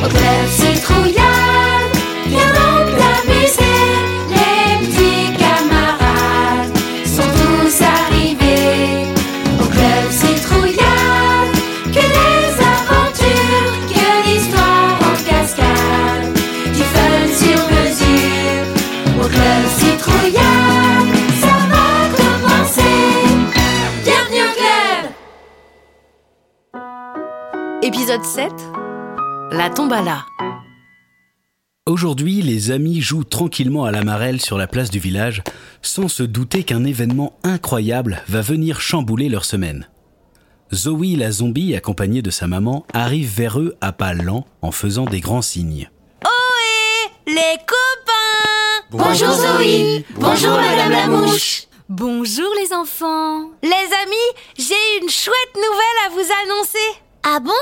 Au club citrouillade, viens donc t'amuser. Les petits camarades sont tous arrivés. Au club citrouillade, que des aventures, que l'histoire en cascade. Du fun sur mesure. Au club citrouillade, ça va commencer. Bienvenue au club! Épisode 7 La tombala. Aujourd'hui, les amis jouent tranquillement à la marelle sur la place du village, sans se douter qu'un événement incroyable va venir chambouler leur semaine. Zoe la zombie, accompagnée de sa maman, arrive vers eux à pas lents en faisant des grands signes. Les copains Bonjour Zoé Bonjour Madame la Mouche Bonjour les enfants Les amis, j'ai une chouette nouvelle à vous annoncer Ah bon?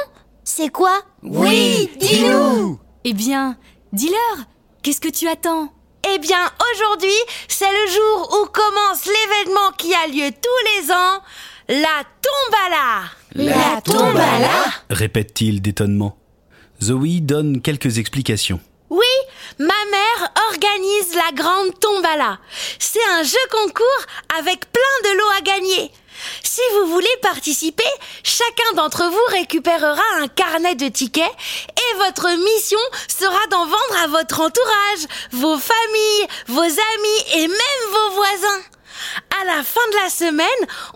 C'est quoi Oui, dis-nous Eh bien, dis-leur Qu'est-ce que tu attends? Eh bien, aujourd'hui, c'est le jour où commence l'événement qui a lieu tous les ans, la Tombala La tombala Répète-t-il d'étonnement. Zoe donne quelques explications. Oui, ma mère organise la grande Tombala. C'est un jeu concours avec plein de lots à gagner. Si vous voulez participer, chacun d'entre vous récupérera un carnet de tickets et votre mission sera d'en vendre à votre entourage, vos familles, vos amis et même vos voisins. À la fin de la semaine,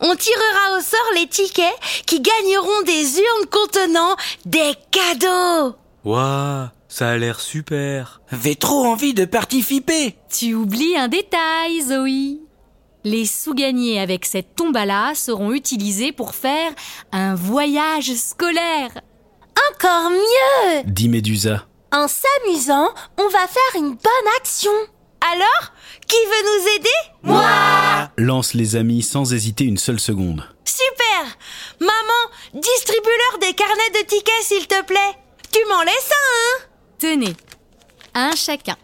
on tirera au sort les tickets qui gagneront des urnes contenant des cadeaux. Waouh, ça a l'air super. J'ai trop envie de participer. Tu oublies un détail, Zoé les sous gagnés avec cette tombala seront utilisés pour faire un voyage scolaire. Encore mieux Dit Médusa. En s'amusant, on va faire une bonne action. Alors, qui veut nous aider? Moi Lance les amis sans hésiter une seule seconde. Super Maman, distribue-leur des carnets de tickets s'il te plaît. Tu m'en laisses un, hein? Tenez, un chacun.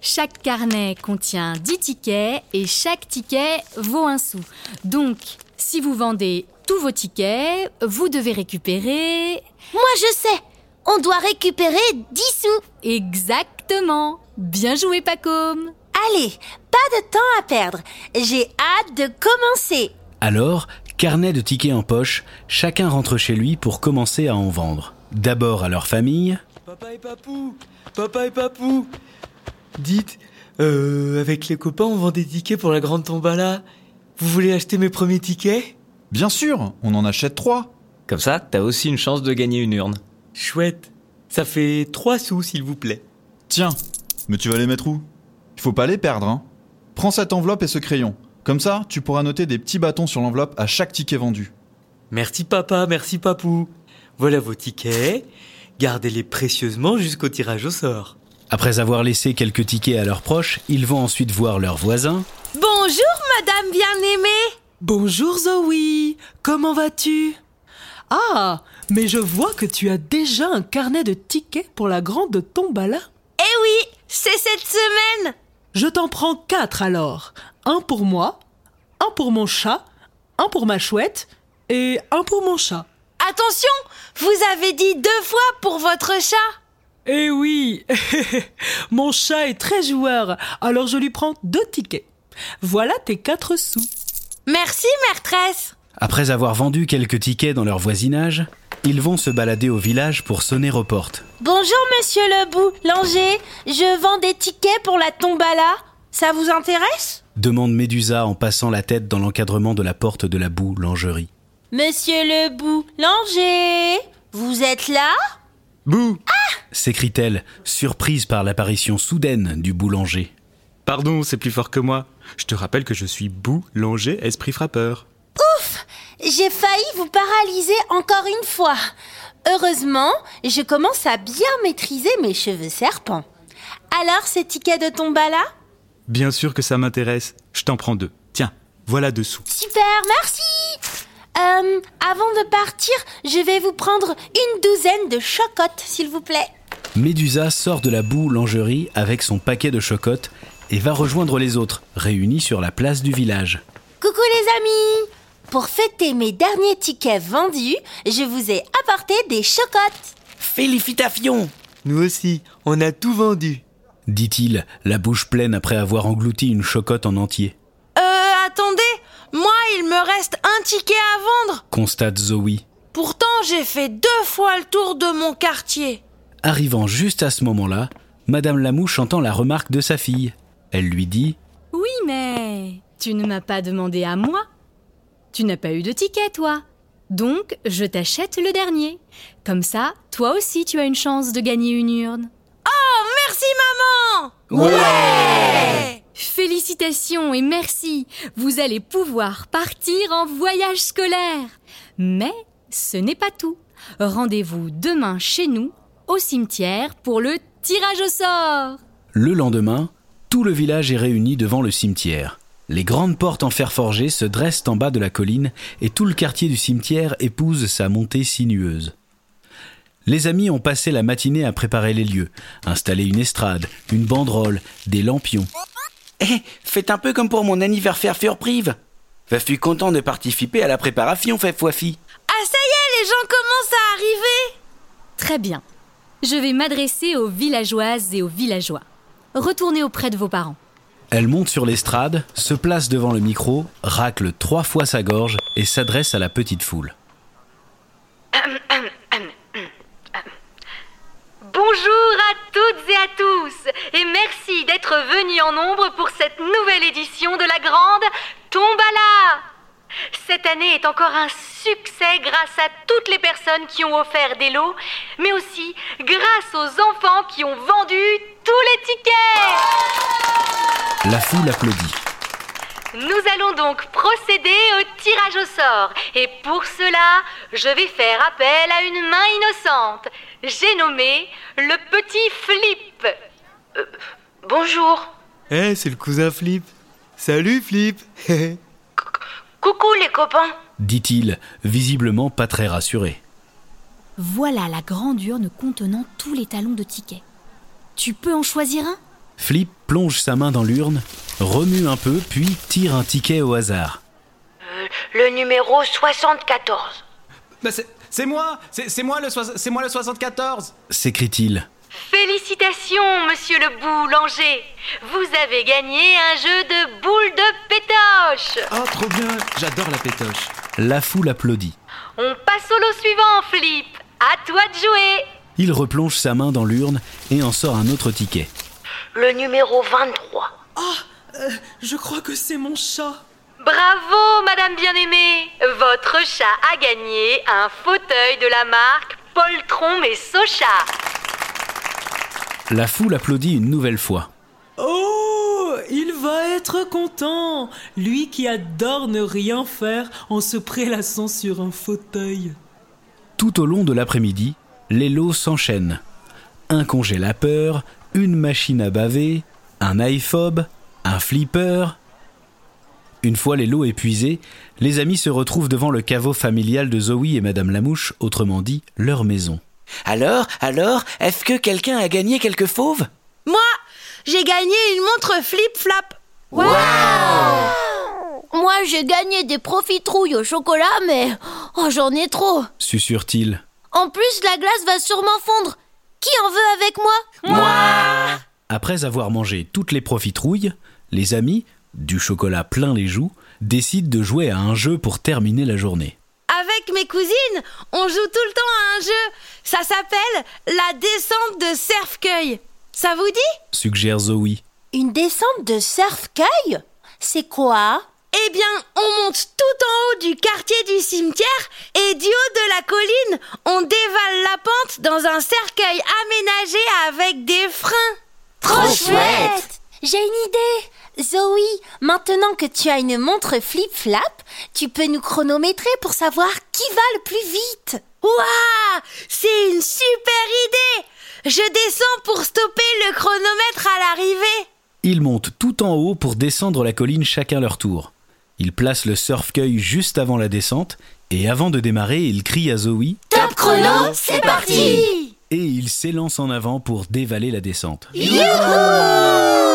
Chaque carnet contient 10 tickets et chaque ticket vaut un sou. Donc, si vous vendez tous vos tickets, vous devez récupérer... Moi je sais, on doit récupérer 10 sous. Exactement Bien joué, Pacôme Allez, pas de temps à perdre. J'ai hâte de commencer. Alors, carnet de tickets en poche, chacun rentre chez lui pour commencer à en vendre. D'abord à leur famille, Papa et papou, papa et papou. Dites, euh, avec les copains, on vend des tickets pour la grande tombala. Vous voulez acheter mes premiers tickets? Bien sûr, on en achète trois. Comme ça, t'as aussi une chance de gagner une urne. Chouette. Ça fait trois sous, s'il vous plaît. Tiens, mais tu vas les mettre où? Il faut pas les perdre, hein. Prends cette enveloppe et ce crayon. Comme ça, tu pourras noter des petits bâtons sur l'enveloppe à chaque ticket vendu. Merci papa, merci papou. Voilà vos tickets. Gardez-les précieusement jusqu'au tirage au sort. Après avoir laissé quelques tickets à leurs proches, ils vont ensuite voir leurs voisins. Bonjour, madame bien-aimée Bonjour Zoé, comment vas-tu? Ah, mais je vois que tu as déjà un carnet de tickets pour la grande tombala. Eh oui, c'est cette semaine Je t'en prends quatre alors. Un pour moi, un pour mon chat, un pour ma chouette et un pour mon chat. Attention, vous avez dit deux fois pour votre chat Eh oui, mon chat est très joueur, alors je lui prends deux tickets. Voilà tes quatre sous. Merci, maîtresse Après avoir vendu quelques tickets dans leur voisinage, ils vont se balader au village pour sonner aux portes. Bonjour monsieur le boulanger, je vends des tickets pour la tombala. Ça vous intéresse? Demande Médusa en passant la tête dans l'encadrement de la porte de la boulangerie. Monsieur le boulanger, vous êtes là? Bouh S'écrie-t-elle, surprise par l'apparition soudaine du boulanger. Pardon, c'est plus fort que moi. Je te rappelle que je suis boulanger esprit frappeur. J'ai failli vous paralyser encore une fois. Heureusement, je commence à bien maîtriser mes cheveux serpents. Alors, ces tickets de tombala Bien sûr que ça m'intéresse. Je t'en prends deux. Tiens, voilà dessous. Super, merci Euh, avant de partir, je vais vous prendre une douzaine de chocottes, s'il vous plaît. Médusa sort de la boulangerie avec son paquet de chocottes et va rejoindre les autres, réunis sur la place du village. Coucou les amis Pour fêter mes derniers tickets vendus, je vous ai apporté des chocottes. Félicitations Nous aussi, on a tout vendu. dit-il, la bouche pleine après avoir englouti une chocotte en entier. Euh, attendez, moi il me reste un ticket à vendre. Constate Zoe. Pourtant j'ai fait deux fois le tour de mon quartier. Arrivant juste à ce moment-là, Madame Lamouche entend la remarque de sa fille. Elle lui dit Oui, mais tu ne m'as pas demandé à moi. Tu n'as pas eu de ticket, toi. Donc, je t'achète le dernier. Comme ça, toi aussi, tu as une chance de gagner une urne. Oh, merci maman Ouais Félicitations et merci. Vous allez pouvoir partir en voyage scolaire. Mais ce n'est pas tout. Rendez-vous demain chez nous, au cimetière, pour le tirage au sort. Le lendemain, tout le village est réuni devant le cimetière. Les grandes portes en fer forgé se dressent en bas de la colline et tout le quartier du cimetière épouse sa montée sinueuse. Les amis ont passé la matinée à préparer les lieux, installer une estrade, une banderole, des lampions. Eh, faites un peu comme pour mon anniversaire surprise. Je suis content de participer à la préparation, fait fois-fi. Ah ça y est, les gens commencent à arriver Très bien. Je vais m'adresser aux villageoises et aux villageois. Retournez auprès de vos parents. Elle monte sur l'estrade, se place devant le micro, racle trois fois sa gorge et s'adresse à la petite foule. Bonjour à toutes et à tous et merci d'être venus en nombre pour cette nouvelle édition de la grande Tombala. Cette année est encore un succès grâce à toutes les personnes qui ont offert des lots, mais aussi grâce aux enfants qui ont vendu tous les tickets. La foule applaudit. Nous allons donc procéder au tirage au sort. Et pour cela, je vais faire appel à une main innocente. J'ai nommé le petit Flip. Euh, bonjour. Eh, c'est le cousin Flip. Salut Flip Coucou les copains. dit-il, visiblement pas très rassuré. Voilà la grande urne contenant tous les talons de tickets. Tu peux en choisir un? Flip plonge sa main dans l'urne, remue un peu, puis tire un ticket au hasard. Euh, le numéro 74. Bah c'est, moi c'est, moi, le moi le 74 S'écrie-t-il. Félicitations, monsieur le boulanger. Vous avez gagné un jeu de boules de pétoche. Oh, trop bien J'adore la pétoche. La foule applaudit. On passe au lot suivant, Flip. À toi de jouer. Il replonge sa main dans l'urne et en sort un autre ticket. Le numéro 23. Je crois que c'est mon chat. Bravo, madame bien-aimée. Votre chat a gagné un fauteuil de la marque Poltron et Socha. La foule applaudit une nouvelle fois. Oh, il va être content. Lui qui adore ne rien faire en se prélassant sur un fauteuil. Tout au long de l'après-midi, les lots s'enchaînent. Un congélateur, une machine à baver, un iPhobe, un flipper. Une fois les lots épuisés, les amis se retrouvent devant le caveau familial de Zoé et Madame Lamouche, autrement dit leur maison. Alors, alors, est-ce que quelqu'un a gagné quelques fauves Moi, j'ai gagné une montre flip-flap. Moi, j'ai gagné des profiterouilles au chocolat, mais oh, j'en ai trop. Susurre-t-il. En plus, la glace va sûrement fondre. Qui en veut avec moi? Après avoir mangé toutes les profiterouilles, les amis, du chocolat plein les joues, décident de jouer à un jeu pour terminer la journée. Avec mes cousines, on joue tout le temps à un jeu. Ça s'appelle la descente de cerfcueil. Ça vous dit? Suggère Zoé. Une descente de cerfcueil C'est quoi? Eh bien, on monte tout en haut du quartier du cimetière et du haut de la colline, on dévale la pente dans un cercueil aménagé avec des freins. Trop chouette J'ai une idée Zoé, maintenant que tu as une montre flip-flap, tu peux nous chronométrer pour savoir qui va le plus vite. Waouh C'est une super idée Je descends pour stopper le chronomètre à l'arrivée. Ils montent tout en haut pour descendre la colline chacun leur tour. Ils placent le surf-cueil juste avant la descente et avant de démarrer, ils crient à Zoé Top chrono, c'est parti et ils s'élancent en avant pour dévaler la descente. Surf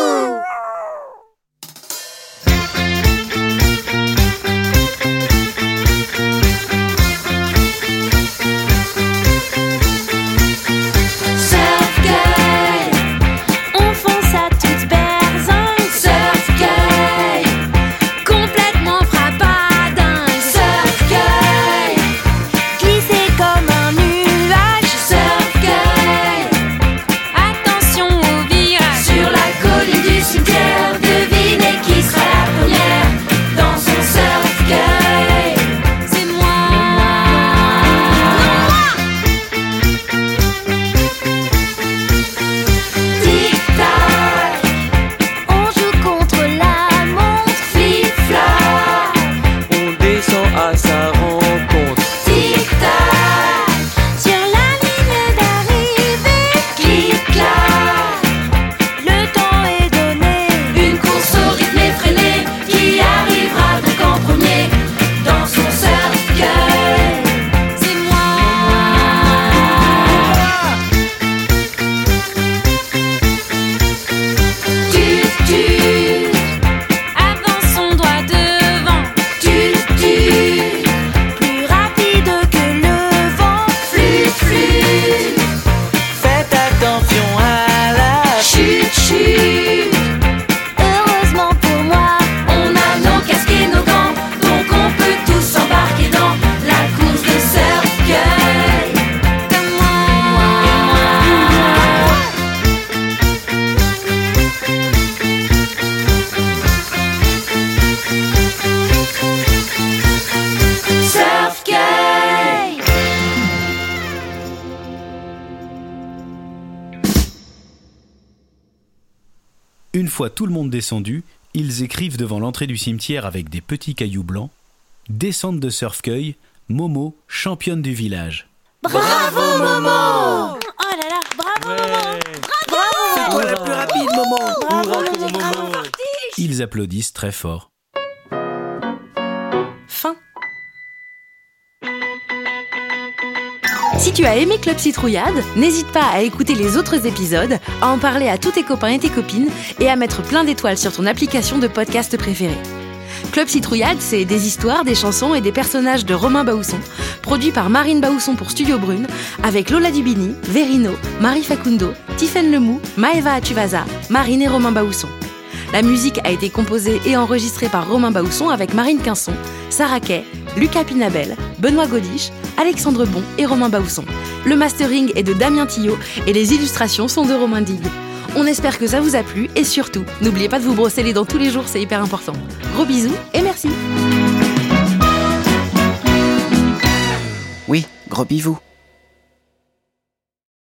Une fois tout le monde descendu, ils écrivent devant l'entrée du cimetière avec des petits cailloux blancs Descente de Surfcueil, Momo, championne du village. Bravo, Momo Oh là là, bravo maman C'est toi la plus rapide, Momo Bravo, Momo Ils applaudissent très fort. Si tu as aimé Club Citrouillade, n'hésite pas à écouter les autres épisodes, à en parler à tous tes copains et tes copines et à mettre plein d'étoiles sur ton application de podcast préférée. Club Citrouillade, c'est des histoires, des chansons et des personnages de Romain Baousson, produit par Marine Baousson pour Studio Brune, avec Lola Dubini, Verino, Marie Facundo, Tiffaine Lemou, Maeva Atuvasa, Marine et Romain Baousson. La musique a été composée et enregistrée par Romain Baousson avec Marine Quinson, Sarah Kay, Lucas Pinabel, Benoît Godiche, Alexandre Bon et Romain Baousson. Le mastering est de Damien Tillot et les illustrations sont de Romain Digue. On espère que ça vous a plu et surtout, n'oubliez pas de vous brosser les dents tous les jours, c'est hyper important. Gros bisous et merci. Oui, gros bivou.